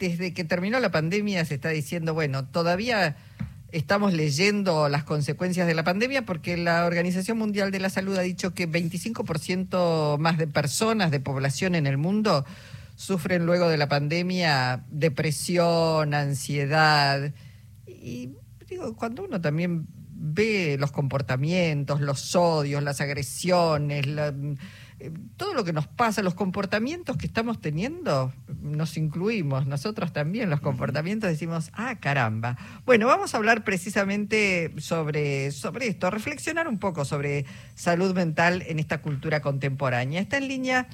desde que terminó la pandemia se está diciendo, bueno, todavía estamos leyendo las consecuencias de la pandemia porque la Organización Mundial de la Salud ha dicho que 25% más de personas de población en el mundo sufren luego de la pandemia depresión, ansiedad. Y digo, cuando uno también ve los comportamientos, los odios, las agresiones, eh, todo lo que nos pasa, los comportamientos que estamos teniendo, nos incluimos, nosotros también los comportamientos decimos, ah, caramba. Bueno, vamos a hablar precisamente sobre, sobre esto, reflexionar un poco sobre salud mental en esta cultura contemporánea. Está en línea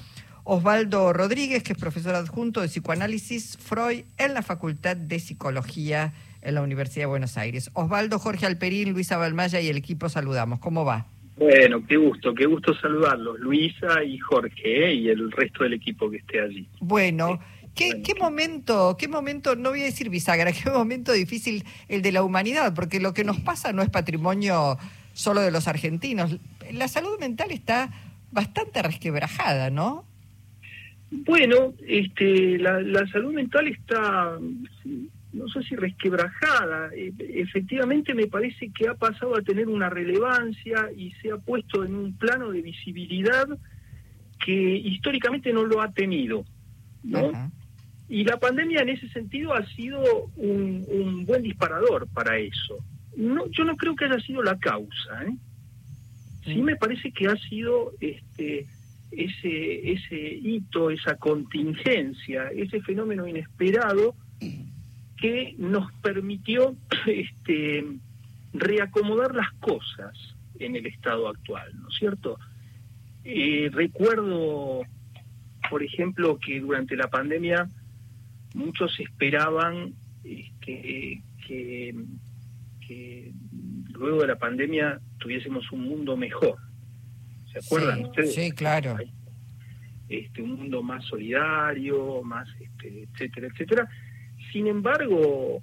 Osvaldo Rodríguez, que es profesor adjunto de psicoanálisis Freud en la Facultad de Psicología en la Universidad de Buenos Aires. Osvaldo, Jorge Alperín, Luisa Balmaya y el equipo saludamos. ¿Cómo va? Bueno, qué gusto, qué gusto saludarlos, Luisa y Jorge, ¿eh? y el resto del equipo que esté allí. Bueno, ¿qué, ¿qué momento, qué momento, no voy a decir bisagra, qué momento difícil el de la humanidad? Porque lo que nos pasa no es patrimonio solo de los argentinos. La salud mental está bastante resquebrajada, ¿no? Bueno, este, la, la salud mental está no sé si resquebrajada, e, efectivamente me parece que ha pasado a tener una relevancia y se ha puesto en un plano de visibilidad que históricamente no lo ha tenido, ¿no? Y la pandemia en ese sentido ha sido un, buen disparador para eso. No, yo no creo que haya sido la causa, ¿eh? Sí me parece que ha sido este ese ese hito, esa contingencia, ese fenómeno inesperado que nos permitió este, reacomodar las cosas en el estado actual, ¿no es cierto? Eh, recuerdo, por ejemplo, que durante la pandemia muchos esperaban este, que, luego de la pandemia tuviésemos un mundo mejor. ¿Se acuerdan ustedes? Sí, claro. Este, un mundo más solidario, más, este, etcétera, etcétera sin embargo,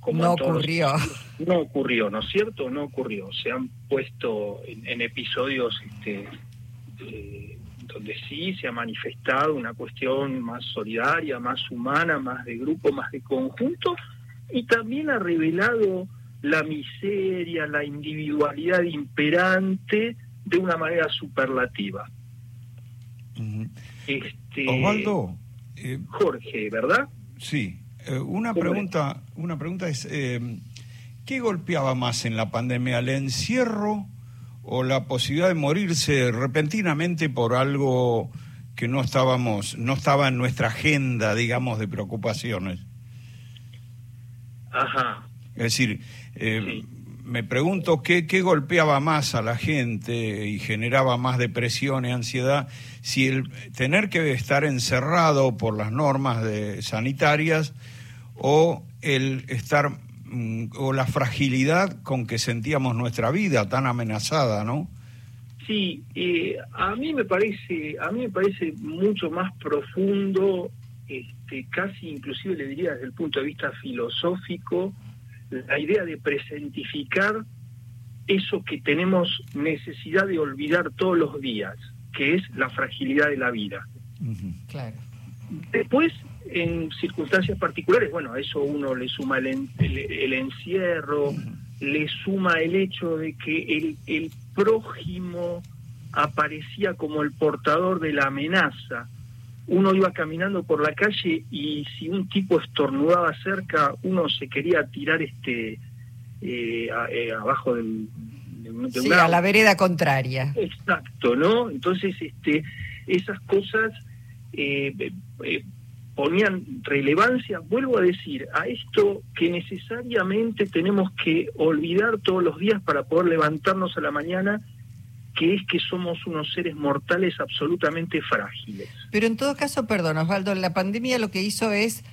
como no ocurrió. No ocurrió, ¿no es cierto? No ocurrió. Se han puesto en, episodios este, eh, donde sí se ha manifestado una cuestión más solidaria, más humana, más de grupo, más de conjunto, y también ha revelado la miseria, la individualidad imperante de una manera superlativa. este, Osvaldo. Eh, Jorge, ¿verdad? Sí, eh, una pregunta, una pregunta es, eh, ¿qué golpeaba más en la pandemia, el encierro o la posibilidad de morirse repentinamente por algo que no estábamos, no estaba en nuestra agenda, digamos, de preocupaciones? Ajá. Es decir, eh, me pregunto qué, qué golpeaba más a la gente y generaba más depresión y ansiedad, si el tener que estar encerrado por las normas de, sanitarias o el estar mm, o la fragilidad con que sentíamos nuestra vida tan amenazada, ¿no? Sí, eh, a mí me parece, a mí me parece mucho más profundo, este, casi inclusive le diría desde el punto de vista filosófico, la idea de presentificar eso que tenemos necesidad de olvidar todos los días, que es la fragilidad de la vida. Claro. Después, en circunstancias particulares, bueno, a eso uno le suma el, encierro, le suma el hecho de que el, el prójimo aparecía como el portador de la amenaza, uno iba caminando por la calle y si un tipo estornudaba cerca, uno se quería tirar este eh, eh, abajo del, de sí, a la vereda contraria. Exacto, ¿no? Entonces, este, esas cosas eh, ponían relevancia, vuelvo a decir, a esto que necesariamente tenemos que olvidar todos los días para poder levantarnos a la mañana que es que somos unos seres mortales absolutamente frágiles. Pero en todo caso, perdón, Osvaldo, la pandemia lo que hizo es,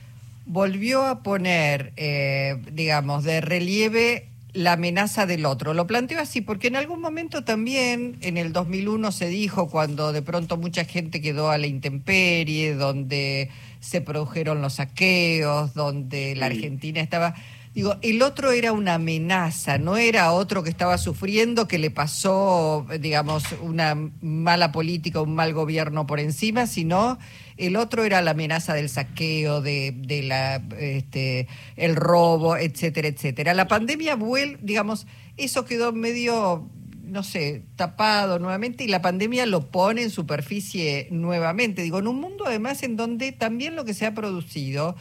volvió a poner, eh, digamos, de relieve la amenaza del otro. Lo planteo así porque en algún momento también, en el 2001 se dijo, cuando de pronto mucha gente quedó a la intemperie, donde se produjeron los saqueos, donde la Argentina estaba Digo, el otro era una amenaza, no era otro que estaba sufriendo, que le pasó, digamos, una mala política, un mal gobierno por encima, sino el otro era la amenaza del saqueo, de, de la, este, el robo, etcétera, etcétera. La pandemia vuelve, digamos, eso quedó medio no sé, tapado nuevamente y la pandemia lo pone en superficie nuevamente. Digo, en un mundo además en donde también lo que se ha producido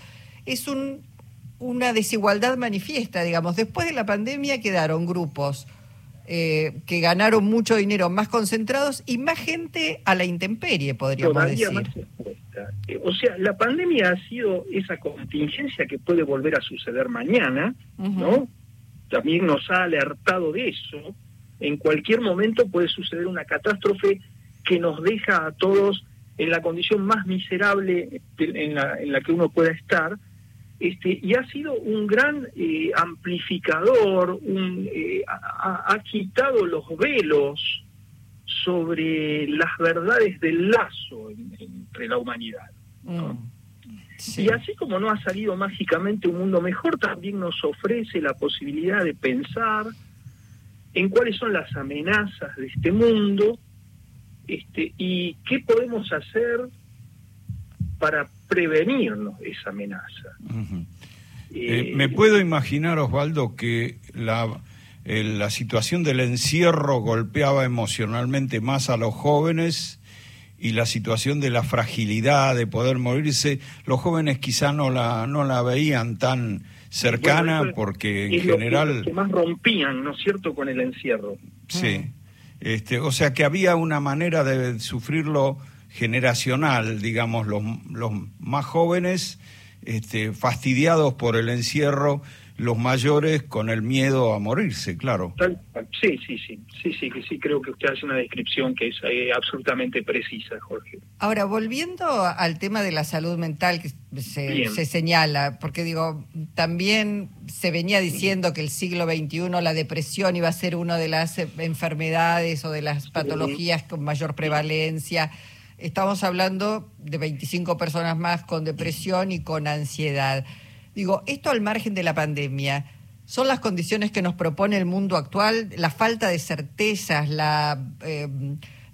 es un una desigualdad manifiesta, digamos. Después de la pandemia quedaron grupos eh, que ganaron mucho dinero más concentrados y más gente a la intemperie, podríamos decir. Eh, o sea, la pandemia ha sido esa contingencia que puede volver a suceder mañana, ¿no? También nos ha alertado de eso. En cualquier momento puede suceder una catástrofe que nos deja a todos en la condición más miserable en la, en la que uno pueda estar este, y ha sido un gran eh, amplificador, un, eh, ha, quitado los velos sobre las verdades del lazo entre la humanidad. Mm, y así como no ha salido mágicamente un mundo mejor, también nos ofrece la posibilidad de pensar en cuáles son las amenazas de este mundo este, y qué podemos hacer para prevenirnos esa amenaza. Eh, me puedo imaginar, Osvaldo, que la, la situación del encierro golpeaba emocionalmente más a los jóvenes y la situación de la fragilidad de poder morirse, los jóvenes quizá no la, no la veían tan cercana porque en general... que más rompían, ¿no es cierto?, con el encierro. Sí. Este, o sea que había una manera de sufrirlo generacional, digamos, los, los más jóvenes este, fastidiados por el encierro, los mayores con el miedo a morirse, claro. Sí, sí, sí, sí, sí, creo que usted hace una descripción que es eh, absolutamente precisa, Jorge. Ahora, volviendo al tema de la salud mental que se, se, señala, porque digo, también se venía diciendo que el siglo XXI la depresión iba a ser una de las enfermedades o de las patologías con mayor prevalencia estamos hablando de 25 personas más con depresión y con ansiedad. Digo, esto al margen de la pandemia, ¿son las condiciones que nos propone el mundo actual? La falta de certezas, la, eh,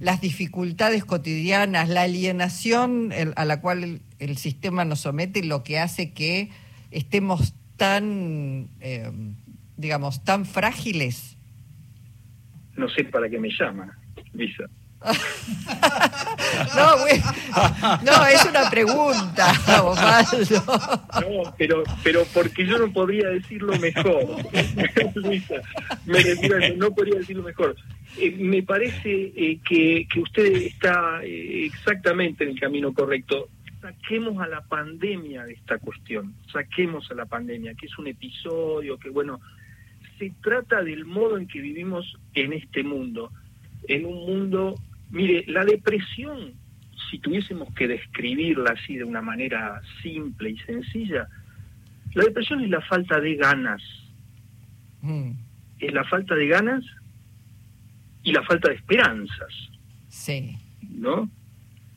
las dificultades cotidianas, la alienación a la cual el, sistema nos somete, lo que hace que estemos tan, eh, digamos, tan frágiles. No sé para qué me llama, Lisa. no, no, es una pregunta, Osvaldo. No, pero, pero porque yo no podría decirlo mejor. Luisa, me no podría decirlo mejor. Eh, me parece eh, que, que, usted está eh, exactamente en el camino correcto. Saquemos a la pandemia de esta cuestión, saquemos a la pandemia, que es un episodio, que bueno, se trata del modo en que vivimos en este mundo, en un mundo Mire, la depresión, si tuviésemos que describirla así de una manera simple y sencilla, la depresión es la falta de ganas. Mm. Es la falta de ganas y la falta de esperanzas. Sí. ¿No?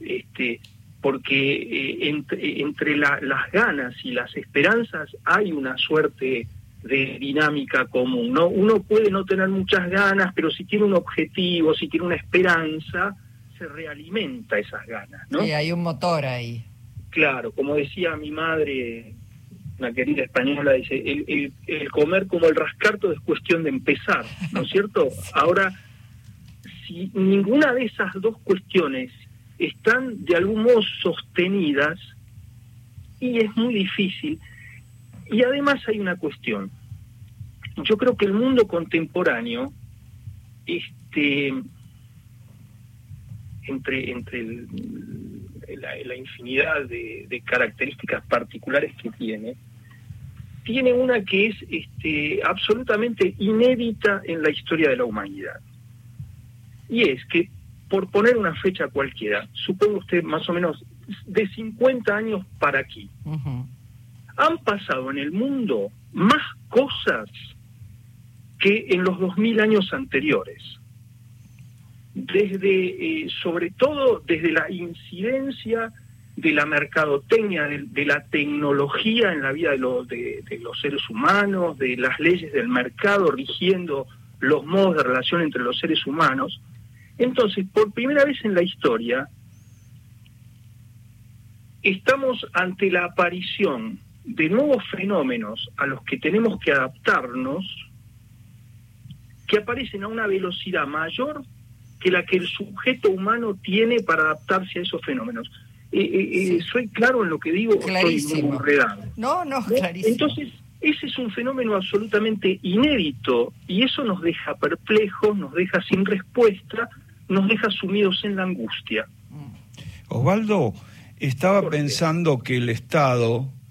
Este, porque eh, entre, entre las ganas y las esperanzas hay una suerte de dinámica común. ¿no? Uno puede no tener muchas ganas, pero si tiene un objetivo, si tiene una esperanza, se realimenta esas ganas. ¿no? Sí, hay un motor ahí. Claro, como decía mi madre, una querida española, dice, el, el, comer como el rascarto es cuestión de empezar, ¿no es cierto? Ahora, si ninguna de esas dos cuestiones están de algún modo sostenidas, y es muy difícil, y además hay una cuestión. Yo creo que el mundo contemporáneo, este, entre, entre la, infinidad de, características particulares que tiene, tiene una que es este, absolutamente inédita en la historia de la humanidad. Y es que, por poner una fecha cualquiera, supongo usted más o menos de 50 años para aquí, han pasado en el mundo más cosas que en los 2000 años anteriores. Desde, eh, sobre todo desde la incidencia de la mercadotecnia, de, la tecnología en la vida de, de, los seres humanos, de las leyes del mercado rigiendo los modos de relación entre los seres humanos. Entonces, por primera vez en la historia, estamos ante la aparición de nuevos fenómenos a los que tenemos que adaptarnos, que aparecen a una velocidad mayor que la que el sujeto humano tiene para adaptarse a esos fenómenos. Eh, eh, eh, soy claro en lo que digo, Clarísimo. No, no, clarísimo. Entonces, ese es un fenómeno absolutamente inédito y eso nos deja perplejos, nos deja sin respuesta, nos deja sumidos en la angustia. Osvaldo, estaba pensando que el Estado, mm,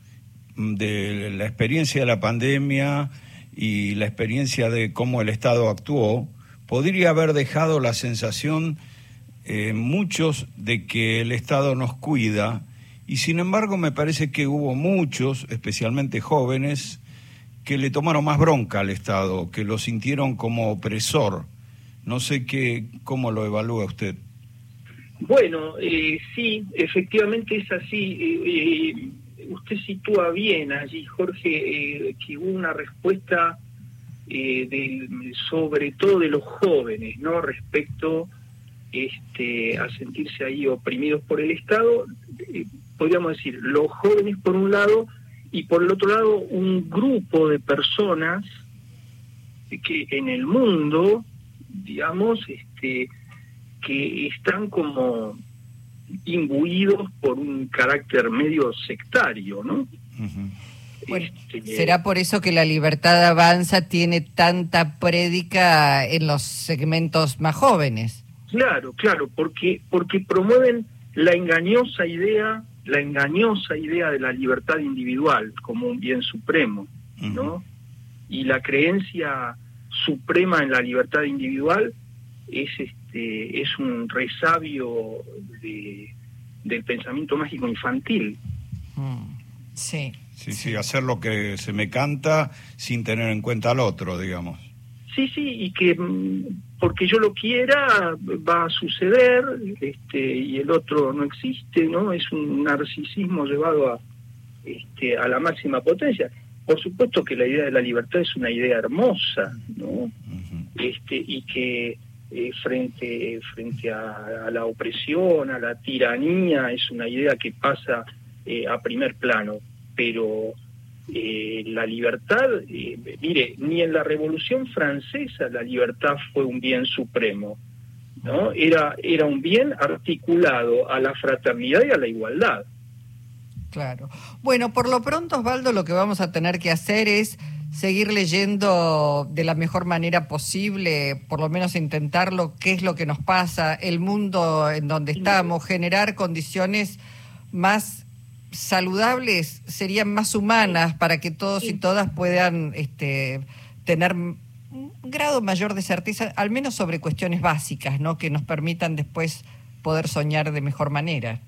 de la experiencia de la pandemia y la experiencia de cómo el Estado actuó, podría haber dejado la sensación eh, muchos de que el Estado nos cuida y sin embargo me parece que hubo muchos, especialmente jóvenes, que le tomaron más bronca al Estado, que lo sintieron como opresor. No sé qué, cómo lo evalúa usted. Bueno, eh, sí, efectivamente es así. Eh, usted sitúa bien allí, Jorge, que hubo una respuesta sobre todo de los jóvenes, ¿no? Respecto este, a sentirse ahí oprimidos por el Estado, eh, podríamos decir, los jóvenes por un lado y por el otro lado un grupo de personas que en el mundo, digamos, este, que están como imbuidos por un carácter medio sectario, ¿no? Este, será por eso que la libertad avanza tiene tanta prédica en los segmentos más jóvenes. Claro, claro, porque, porque promueven la engañosa idea, la engañosa idea de la libertad individual como un bien supremo, ¿no? Y la creencia suprema en la libertad individual es este es un resabio de, del pensamiento mágico infantil. Mm, sí. Sí, sí, hacer lo que se me canta sin tener en cuenta al otro, digamos. Sí, sí, y que mm, porque yo lo quiera va a suceder este, y el otro no existe, ¿no? Es un narcisismo llevado a, este, a la máxima potencia. Por supuesto que la idea de la libertad es una idea hermosa, ¿no? este, y que eh, frente, frente a, la opresión, a la tiranía, es una idea que pasa eh, a primer plano, pero eh, la libertad, eh, mire, ni en la Revolución Francesa la libertad fue un bien supremo, ¿no? Era, era un bien articulado a la fraternidad y a la igualdad. Claro. Bueno, por lo pronto, Osvaldo, lo que vamos a tener que hacer es seguir leyendo de la mejor manera posible, por lo menos intentarlo, qué es lo que nos pasa, el mundo en donde estamos, generar condiciones más saludables serían más humanas para que todos y todas puedan este, tener un grado mayor de certeza, al menos sobre cuestiones básicas, ¿no? Que nos permitan después poder soñar de mejor manera.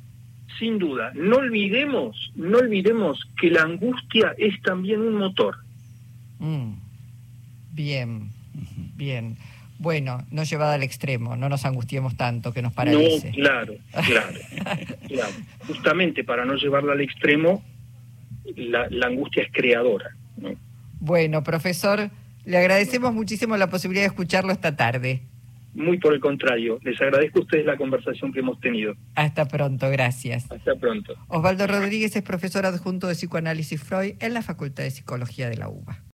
Sin duda, no olvidemos, no olvidemos que la angustia es también un motor. Mm. Bien, bien. Bueno, no llevada al extremo, no nos angustiemos tanto que nos paralice. No, claro, claro, claro. Justamente para no llevarla al extremo, la, angustia es creadora. Bueno, profesor, le agradecemos muchísimo la posibilidad de escucharlo esta tarde. Muy por el contrario, les agradezco a ustedes la conversación que hemos tenido. Hasta pronto, gracias. Hasta pronto. Osvaldo Rodríguez es profesor adjunto de psicoanálisis Freud en la Facultad de Psicología de la UBA.